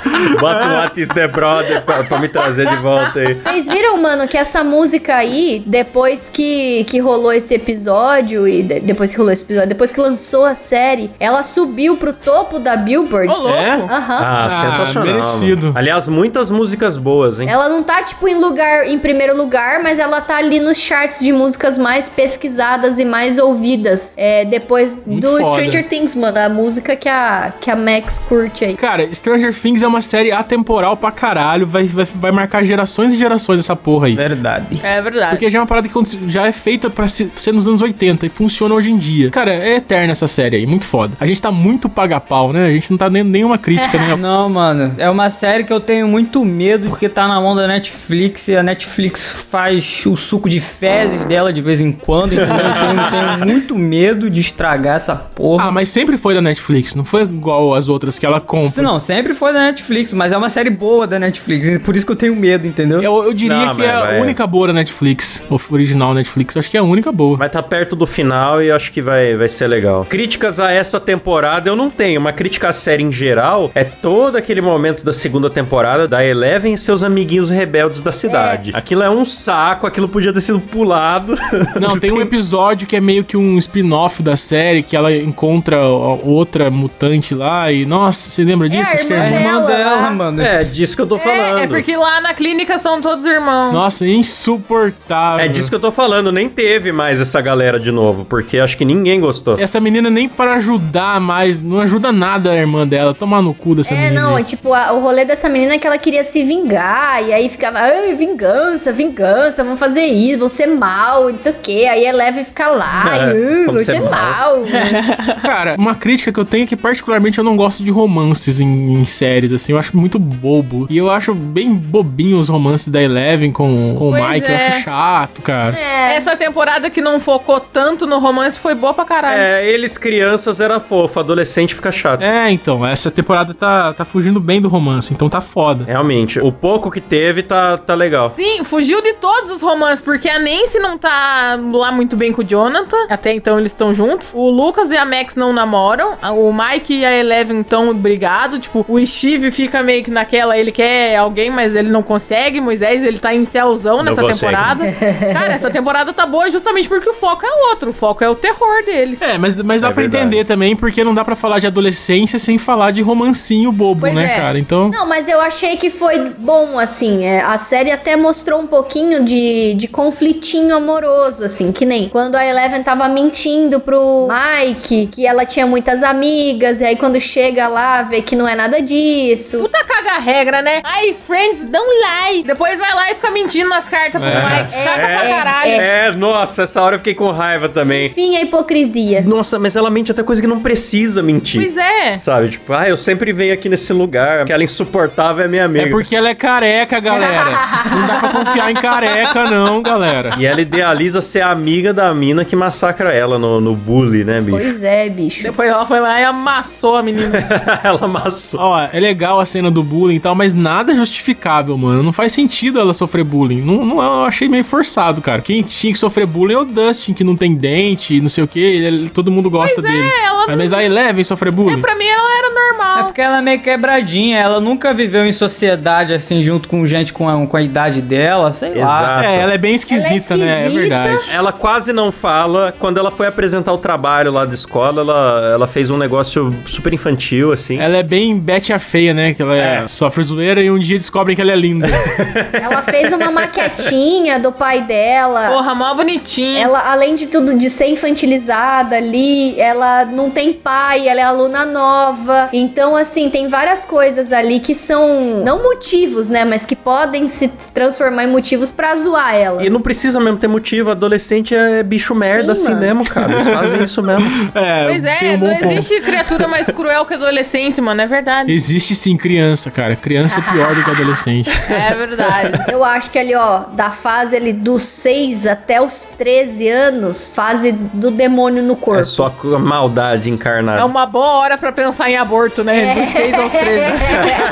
Bota um What is the Brother pra, pra me trazer de volta aí. Vocês viram, mano, que essa música aí, depois que, que rolou esse episódio, e de- depois que rolou esse episódio, depois que lançou a série, ela subiu pro topo da Billboard. Ô, louco. É? Aham. Ah, Ah, sensacional. merecido. Aliás, muitas músicas boas, hein? Ela não tá, tipo, em lugar, em primeiro lugar, mas ela tá ali nos charts de músicas mais pesquisadas e mais ouvidas. É, depois Muito do foda. Stranger Things, mano, a música que a, que a Max curte aí. Cara, Stranger Things é uma série atemporal pra caralho. Vai, vai, vai marcar gerações e gerações essa porra aí. Verdade. É verdade. Porque já é uma parada que já é feita pra se- ser nos anos 80 e funciona hoje em dia. Cara, é eterna essa série aí, muito foda. A gente tá muito paga-pau né? A gente não tá nem nenhuma crítica, né? Não, mano. É uma série que eu tenho muito medo porque tá na mão da Netflix e a Netflix faz o suco de fezes dela de vez em quando? Então eu tenho muito medo de estragar essa porra. Ah, mas sempre foi da Netflix, não foi igual as outras que ela compra. Não, sempre foi da Netflix, mas é uma série boa da Netflix, por isso que eu tenho medo, entendeu? Eu, eu diria Não, que é mas a vai- única boa da Netflix, o original Netflix. Acho que é a única boa. Mas tá perto do final e acho que vai, vai ser legal. Críticas a essa temporada eu não tenho. Uma crítica à série em geral é todo aquele momento da segunda temporada da Eleven e seus amiguinhos rebeldes da cidade. Aquilo é um saco, aquilo podia ter sido pulado. Não, tem um episódio que é meio que um spin-off da série, que ela encontra outra mutante lá e... Nossa, você lembra disso? a Acho que é... dela. Irmã dela, lá. mano. É, disso que eu tô falando. É, é porque lá na clínica são todos irmãos. Nossa, insuportável. É disso que eu tô falando, nem teve mais essa galera de novo, porque acho que ninguém gostou. Essa menina nem para ajudar mais, não ajuda nada a irmã dela. Tomar no cu dessa É, menina. não, aí. tipo, a- o rolê dessa menina é que ela queria se vingar, e aí ficava, ai, vingança, vingança, vamos fazer isso, vamos ser mal, não sei o quê. Aí eleva e fica lá, É, e, uh, ser ser mal. mal. Cara, uma crítica que eu tenho é que particularmente eu não gosto de romances em, em séries, assim, eu acho muito bobo. E eu acho bem bobinho os romances da Eleven com, com o Mike, eu é. acho chato, cara. É, Essa temporada que não focou tanto no romance foi boa pra caralho. É, eles crianças era fofo, adolescente fica chato. É, então, essa temporada tá, tá fugindo bem do romance, então tá foda. Realmente, o pouco que teve tá, tá legal. Sim, fugiu de todos os romances, porque a Nancy não tá lá muito bem com o Jonathan. Até então eles estão juntos. O Lucas e a Max não namoram. O Mike e a Eleven estão brigados. Tipo, o Steve fica meio que naquela, ele quer alguém, mas ele não consegue. Moisés, ele tá em céuzão nessa consegue. temporada. Cara, essa temporada tá boa justamente porque o foco é outro. O foco é o terror deles. É, mas, mas dá É pra verdade. entender também, porque não dá pra falar de adolescência sem falar de romancinho bobo, Pois né, é. cara? Então. Não, mas eu achei que foi bom, assim. é, a série até mostrou um pouquinho de, de conflitinho amoroso, assim. Que nem quando a Eleven tava mentindo pro Mike que ela tinha muitas amigas. E aí quando chega lá, vê que não é nada disso. Puta caga regra, né? Ai, friends, don't lie. Depois vai lá e fica mentindo nas cartas pro É. Mike. Chata É, pra caralho. É, nossa, essa hora eu fiquei com raiva também. Enfim, a hipocrisia. Nossa, mas ela mente até coisa que não precisa mentir. Pois é. Sabe, tipo, ah, eu sempre venho aqui nesse lugar. Aquela insuportável é minha amiga. É porque ela é careca, galera. não dá pra confiar em careca, não, galera. E ela idealiza ser amiga da mina que massacra ela no, no bully, né, bicho? Pois é, bicho. Depois ela foi lá e amassou a menina. ela amassou. Ó, é legal a cena do bullying e tal, mas nada justificável, mano. Não faz sentido ela sofrer bullying. Não, não, eu achei meio forçado, cara. Quem tinha que sofrer bullying é o Dustin, que não tem dente, não sei o que. Todo mundo gosta Pois é, dele. ela Mas, mas a Eleven sofre bullying. Pra mim ela era É normal. porque ela é meio quebradinha, ela nunca viveu em sociedade assim, junto com gente com a, com a idade dela, sei lá. Exato. É, ela é bem esquisita, né? É esquisita. verdade. Ela quase não fala. Quando ela foi apresentar o trabalho lá da escola, ela, ela fez um negócio super infantil, assim. Ela é bem Betty a feia, né? Que ela é- É. sofre zoeira e um dia descobrem que ela é linda. Ela fez uma maquetinha do pai dela. Porra, mó bonitinha. Ela, além de tudo, de ser infantilizada ali, ela não tem pai, ela é aluna nova. Então, assim, tem várias coisas ali que são, não motivos, né? Mas que podem se transformar em motivos pra zoar ela. E não precisa mesmo ter motivo. Adolescente é bicho merda Sim, assim mano. mesmo, cara. Eles fazem isso mesmo. É, Pois é, um não ponto. existe criatura mais cruel que adolescente, mano. É verdade. Existe sim criança, cara. Criança é pior do que adolescente. É verdade. Eu acho que ali, ó, da fase ali dos 6 até os 13 anos, fase do demônio no corpo. É só a maldade encarnada. É uma boa hora pra pensar em aborto, né? Dos 6 aos 13.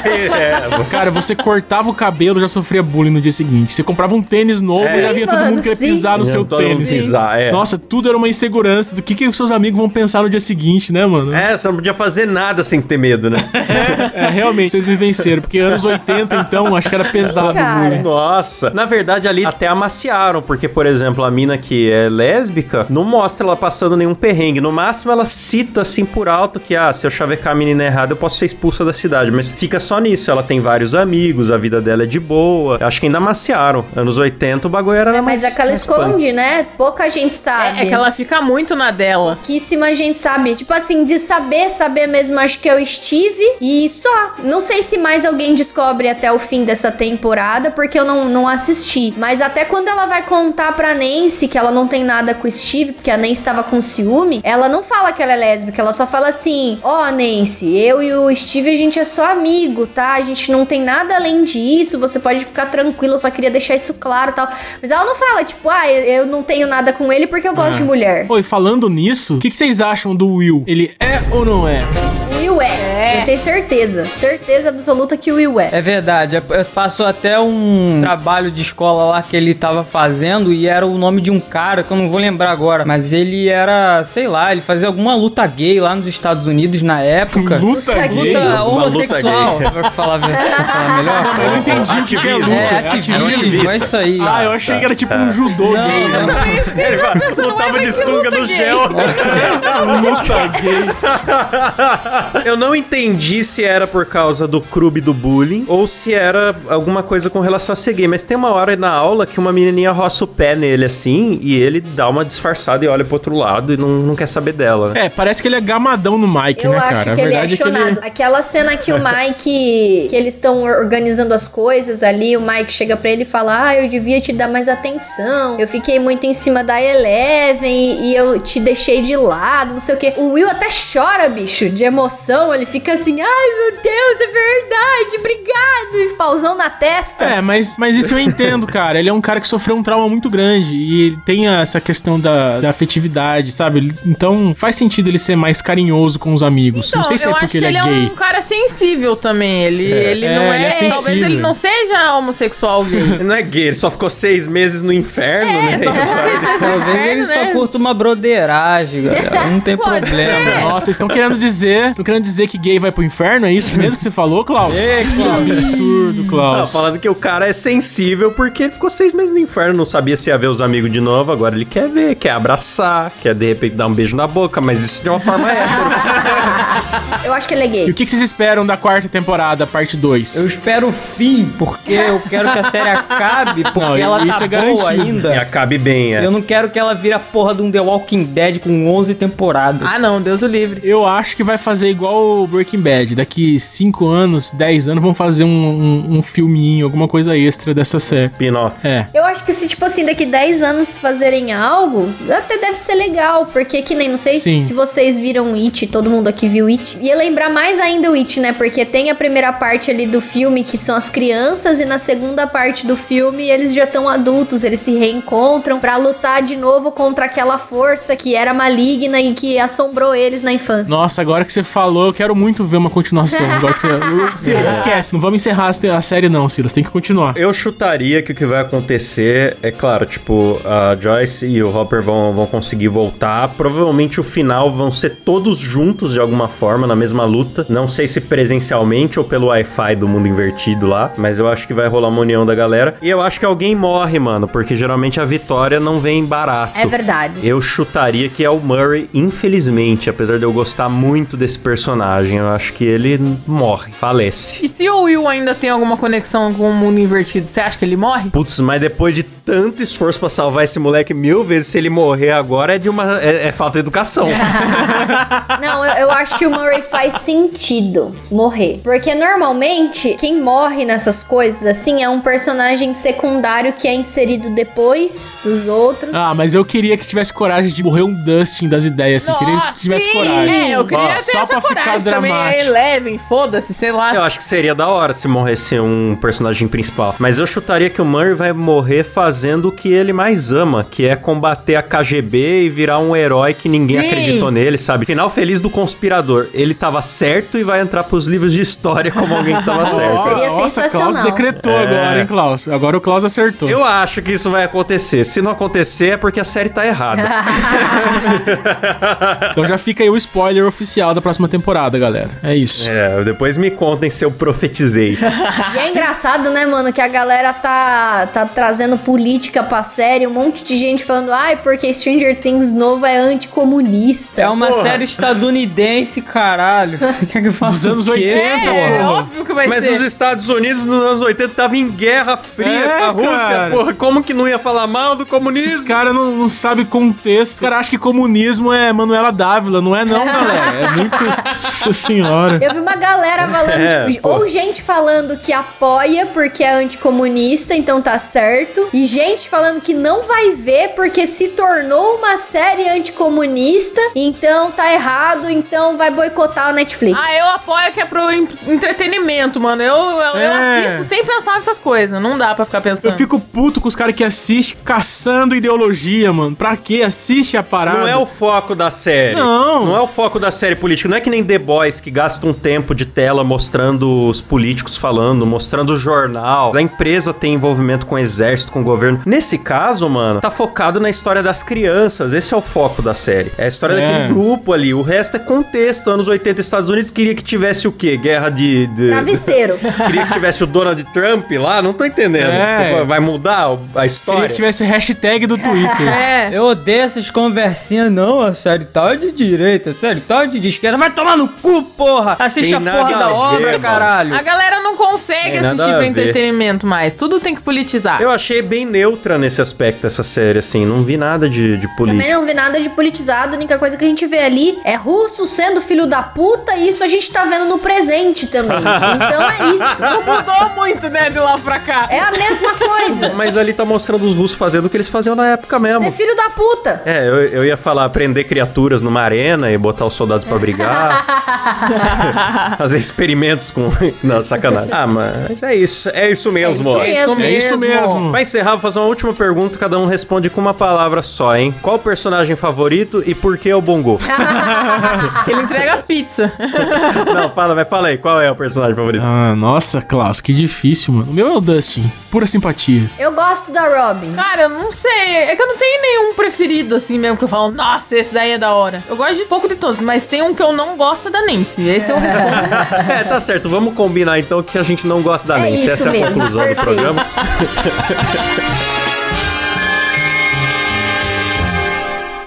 É, Cara, você cortava o cabelo já sofria bullying no dia seguinte. Você comprava um tênis novo É. e já vinha todo mundo querer sim. pisar no seu tênis. pisar, é. Nossa, tudo era uma insegurança do que, que os seus amigos vão pensar no dia seguinte, né, mano? É, você não podia fazer nada sem ter medo, né? É, realmente, vocês me venceram. Porque anos 80, então, acho que era pesado o Cara. bullying. Nossa. Na verdade, ali até amaciaram, porque, por exemplo, a mina que é lésbica não mostra ela passando nenhum perrengue. No máximo, ela cita assim por alto que, ah, se eu chavecar a menina errada, eu posso ser expulsa da cidade. Mas fica só nisso. Ela tem vários amigos, a vida dela é de boa. Acho que ainda amaciaram. Anos 80, o bagulho era É, mais. mas é que ela mais punk. esconde, né? Pouca gente sabe. É, é que ela fica muito na dela. Pouquíssima gente sabe. Tipo assim, de saber, saber mesmo, acho que é o Steve. E só. Não sei se mais alguém descobre até o fim dessa temporada, porque eu não, não assisti. Mas até quando ela vai contar pra Nancy que ela não tem nada com o Steve, porque a Nancy tava com ciúme, ela não fala que ela é lésbica, ela só fala assim: Ó, Nancy, Eu e o Steve, a gente é só amigo, tá? A gente não tem nada além disso. Você pode ficar tranquilo, eu só queria deixar isso claro tal. Mas ela não fala, tipo, ah, eu não tenho nada com ele porque eu gosto de mulher. Oi, falando nisso, o que, que vocês acham do Will? Ele é ou não é? Will é. Eu tenho certeza. Certeza absoluta que o Will é. É verdade, é- é- passou até um trabalho de escola lá que ele tava fazendo e era o nome de um cara que eu não vou lembrar agora, mas ele era, sei lá, ele fazia alguma luta gay lá nos Estados Unidos na época. Luta Luta gay? Luta homossexual, luta pra falar, pra falar melhor. Não, eu não entendi o que que é luta. É, ativismo, é isso aí. Ah, eu achei que era tipo um judô Não, gay. não. né? Ele lutava vai de sunga no gel. Luta gay. Eu não entendi se era por causa do clube do bullying ou se era alguma coisa com relação a ser gay. Mas tem uma hora na aula que uma menininha roça o pé nele assim e ele dá uma disfarçada e olha pro outro lado e não, não quer saber dela. né? É, parece que ele é gamadão no Mike, Eu né, acho cara? que A ele é verdade é ele. Aquela cena que o Mike, que eles estão organizando as coisas ali, o Mike chega pra ele e fala: Ah, eu devia te dar mais atenção. Eu fiquei muito em cima da Eleven e, e eu te deixei de lado, não sei o que. O Will até chora, bicho, de emoção. Ele fica assim: Ai, meu Deus, é verdade, obrigado. E pausão na testa. É, mas, mas isso eu entendo, cara. Ele é um cara que sofreu um trauma muito grande e ele tem essa questão da, da afetividade, sabe? Ele- Então faz sentido ele ser mais carinhoso com os amigos. Então, não sei se é eu acho porque que ele é ele gay. um cara sensível também. Ele, ele É, não ele é. é talvez ele não seja homossexual gay. Ele não é gay, ele só ficou seis meses no inferno, É, né? só pra vocês verem Talvez ele inferno, só né? curta uma broderagem, galera. Não tem Pode problema. Nossa, vocês estão querendo dizer. Estão querendo dizer que gay vai pro inferno? É isso mesmo que você falou, Klaus? Ei, Que Klaus. absurdo, Não, Klaus. falando que o cara é sensível porque ele ficou seis meses no inferno, não sabia se ia ver os amigos de novo, agora ele quer ver, quer abraçar, quer de repente dar um beijo na boca, mas isso de uma forma hétero. Eu acho que ele é E gay. o que vocês esperam da quarta temporada, parte 2? Eu espero o fim, porque eu quero que a série acabe, porque Não, ela isso tá é boa garantido. E ainda. acabe bem, é. Eu não quero que ela vire a porra de um The Walking Dead com 11 temporadas. Ah, não, Deus o livre. Eu acho que vai fazer igual o Breaking Bad. Daqui 5 anos, 10 anos, vão fazer um, um, um filminho, alguma coisa extra dessa série. Spin-off. É. Eu acho que se, tipo assim, daqui 10 anos fazerem algo, até deve ser legal. Porque que nem, não sei Sim. se vocês viram It, todo mundo aqui viu It. Ia lembrar mais ainda o It, né? Porque tem a primeira parte ali do filme, que são as crianças, e na segunda parte do filme eles já estão adultos, eles se reencontram pra lutar de novo contra aquela força que era maligna e que assombrou eles na infância. Nossa, agora que você falou, eu quero muito ver uma continuação. Silas, esquece. Não vamos encerrar a série, não, Silas. Tem que continuar. Eu chutaria que o que vai acontecer é claro, tipo, a Joyce e o Hopper vão, vão conseguir voltar. Provavelmente o final vão ser todos juntos de alguma forma, na mesma luta. Não sei se presencialmente ou pelo Wi-Fi do mundo invertido lá, mas eu acho que vai rolar uma união da galera. E eu acho que alguém morre, mano, porque geralmente a vitória não vem barato. É verdade. Eu chutaria que é o Murray, infelizmente, apesar de eu gostar muito desse personagem, eu acho que ele morre, falece. E se o Will ainda tem alguma conexão com o mundo invertido, você acha que ele morre? Putz, mas depois de tanto esforço pra salvar esse moleque mil vezes, se ele morrer agora é de uma. é, é falta de educação. Não, eu, eu acho que o Murray faz sentido morrer. Porque normalmente, quem morre nessas coisas assim é um personagem secundário que é inserido depois dos outros. Ah, mas eu queria que tivesse coragem de morrer um Dustin das ideias, assim. Eu queria que tivesse sim, coragem. É, eu queria ter só essa pra coragem também. dramático. Eleven, foda-se, sei lá. Eu acho que seria da hora se morresse um personagem principal. Mas eu chutaria que o Murray vai morrer fazendo o que ele mais ama, que é combater a KGB e virar um herói que ninguém Sim. acreditou nele, sabe? Final feliz do conspirador. Ele tava certo e vai entrar pros livros de história como alguém que tava certo. Seria Nossa, sensacional. Klaus decretou É. agora, hein, Klaus? Agora o Klaus acertou. Eu acho que isso vai acontecer. Se não acontecer, é porque a série tá errada. Então já fica aí o spoiler oficial da próxima temporada, galera. É isso. É, depois me contem se eu profetizei. E é engraçado, né, mano, que a galera tá, tá trazendo política pra série, um monte de gente falando, ai, porque Stranger Things novo é anticomunista. É uma Porra. série estadunidense, caralho. Você quer que eu faça Dos anos o quê? 80, É, porra. óbvio que vai Mas ser. os Estados Unidos nos anos 80 estavam em guerra fria É, com a Rússia, cara. porra. Como que não ia falar mal do Esses comunismo? caras não, não sabem contexto. Os caras acham que comunismo é Manuela Dávila. Não é não, galera. É muito... Nossa senhora. Eu vi uma galera falando, É, tipo, ou gente falando que apoia porque é anticomunista, então tá certo, e gente falando que não vai ver porque se tornou uma série anticomunista, então tá errado, então vai boicotar o Netflix. Ah, eu apoio que é pro en- entretenimento, mano. Eu, eu, eu É. assisto sem pensar nessas coisas. Não dá pra ficar pensando. Eu fico puto com os caras que assistem caçando ideologia, mano. Pra quê? Assiste a parada. Não é o foco da série. Não. Não é o foco da série política. Não é que nem The Boys, que gasta um tempo de tela mostrando os políticos falando, mostrando o jornal. A empresa tem envolvimento com o exército, com o governo. Nesse caso, mano, tá focado na história das crianças. Esse é o foco da série. É a história É. daquele grupo ali. O resto é contexto. Anos 80, Estados Unidos queria que tivesse o quê? Guerra de... de... Travesseiro. Queria que tivesse o Donald Trump lá? Não tô entendendo. É. Vai mudar a história? Queria que tivesse hashtag do Twitter. É. Eu odeio essas conversinhas, não. A série tal é de direita, a série tal é de esquerda. Vai tomar no cu, porra! Assiste Tem a porra da ver, obra, mano. caralho. A galera não consegue assistir pra entretenimento mais. Tudo tem que politizar. Eu achei bem neutra nesse aspecto essa série, assim. Não vi nada de, de Também política. não vi nada de politizado. A única coisa que a gente vê ali é russo sendo filho da puta. E isso a gente tá vendo no presente também. Então é isso. Não mudou muito, né, de lá pra cá. É a mesma coisa. Mas ali tá mostrando os russos fazendo o que eles faziam na época mesmo. Ser filho da puta. É, eu, eu ia falar prender criaturas numa arena e botar os soldados pra brigar. fazer experimentos com. Não, sacanagem. Ah, mas é isso. É isso mesmo, ó. É É isso É isso mesmo. Pra encerrar, vou fazer uma última pergunta, cada um responde com uma palavra só, hein? Qual o personagem favorito e por que o Bongo? Ele entrega pizza. Não, fala, mas fala aí, qual é o personagem favorito? Ah, nossa, Klaus, que difícil, mano. O meu é o Dustin. Pura simpatia. Eu gosto da Robin. Cara, eu não sei. É que eu não tenho nenhum preferido, assim mesmo, que eu falo, nossa, esse daí é da hora. Eu gosto de pouco de todos, mas tem um que eu não gosto é da Nancy. Esse eu respondo. É, tá certo. Vamos combinar então que a gente não gosta da É Nancy. isso Essa é a mesmo, conclusão do programa.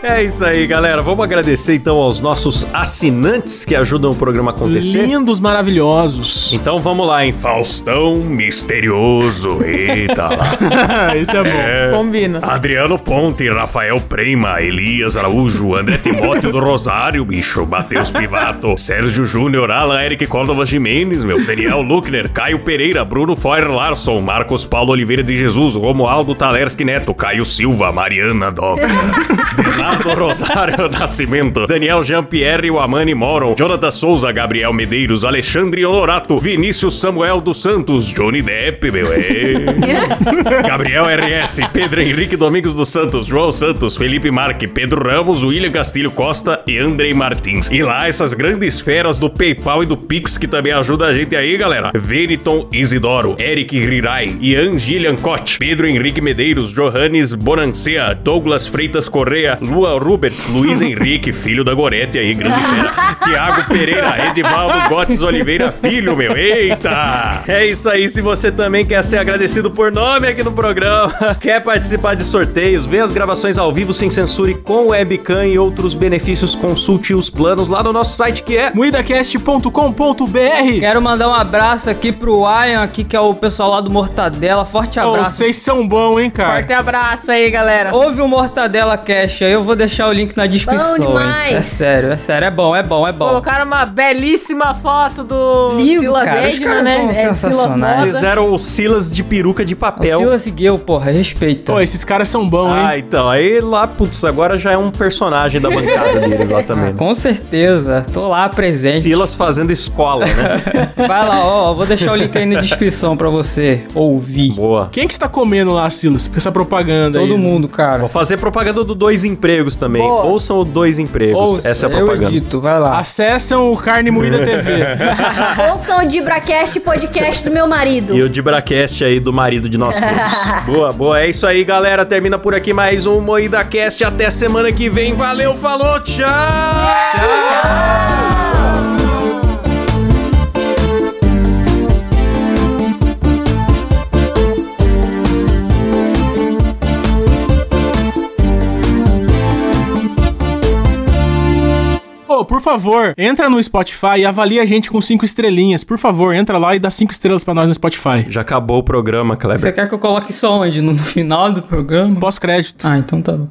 É isso aí, galera. Vamos agradecer então aos nossos assinantes que ajudam o programa a acontecer. Lindos, maravilhosos. Então vamos lá, hein? Faustão Misterioso. Eita lá. Esse é bom. Combina. Adriano Ponte, Rafael Prema, Elias Araújo, André Timóteo do Rosário, bicho, Matheus Pivato, Sérgio Júnior, Alan Eric Córdova Jimenez, meu, Daniel Luckner, Caio Pereira, Bruno Foyer Larson, Marcos Paulo Oliveira de Jesus, Romualdo Talerski Neto, Caio Silva, Mariana Doca, Bernardo Rosário Nascimento, Daniel Jean-Pierre Wamani Moron, Jonathan Souza, Gabriel Medeiros, Alexandre Honorato, Vinícius Samuel dos Santos, Johnny Depp, meu, é... Gabriel RS, Pedro Henrique Domingos dos Santos, João Santos, Felipe Marque, Pedro Ramos, William Castilho Costa e Andrei Martins. E lá essas grandes feras do PayPal e do Pix que também ajudam a gente aí, galera. Veniton Isidoro, Eric Rirai, Ian Gillian Koch, Pedro Henrique Medeiros, Johannes Bonancea, Douglas Freitas Correa, Lua Rubert, Luiz Henrique, filho da Gorete aí, grande fera. Tiago Pereira, Edivaldo Gotes Oliveira Filho, meu. Eita! É isso aí. Se você também quer ser agradecido por nome aqui no programa, quer participar de sorteios, ver as gravações ao vivo sem censura e com webcam e outros benefícios, consulte os planos lá no nosso site que é Muidacast.com.br Quero mandar um abraço aqui pro Ian, aqui, que é o pessoal lá do Mortadela. Forte abraço. Vocês são bons, hein, cara? Forte abraço aí, galera. Ouve o Mortadela Cash aí, eu vou deixar o link na descrição. hein? demais. É sério, é sério, é bom, é bom, é bom. Colocaram uma belíssima foto do Lindo, Silas cara. Os Edna, caras né? são É, Silas sensacionais. Moda. Fizeram os Silas de peruca de O papel. Silas Gueu, porra, respeita. Pô, esses caras são bons, hein? Ah, então. Aí lá, putz, agora já é um personagem da bancada deles lá também. né? Com certeza, tô lá presente. Silas fazendo escola, né? Vai lá, ó, vou deixar o link aí na descrição pra você ouvir. Boa. Quem que está comendo lá, Silas? Com essa propaganda aí? Todo mundo, cara. Vou fazer propaganda do Dois Empregos também. Boa. Ouçam o Dois Empregos. Ouça, Essa é a eu propaganda. edito, vai lá. Acessam o Carne Moída TV. Ouçam o Dibracast podcast do meu marido. E o Dibracast aí do marido de nós todos. boa, boa. É isso aí, galera. Termina por aqui mais um Moída Cast. Até semana que vem. Valeu, falou, tchau! Ô, por favor, entra no Spotify e avalia a gente com cinco estrelinhas. Por favor, entra lá e dá cinco estrelas pra nós no Spotify. Já acabou o programa, Kleber. Você quer que eu coloque isso onde? No, no final do programa? Pós-crédito. Ah, então tá bom.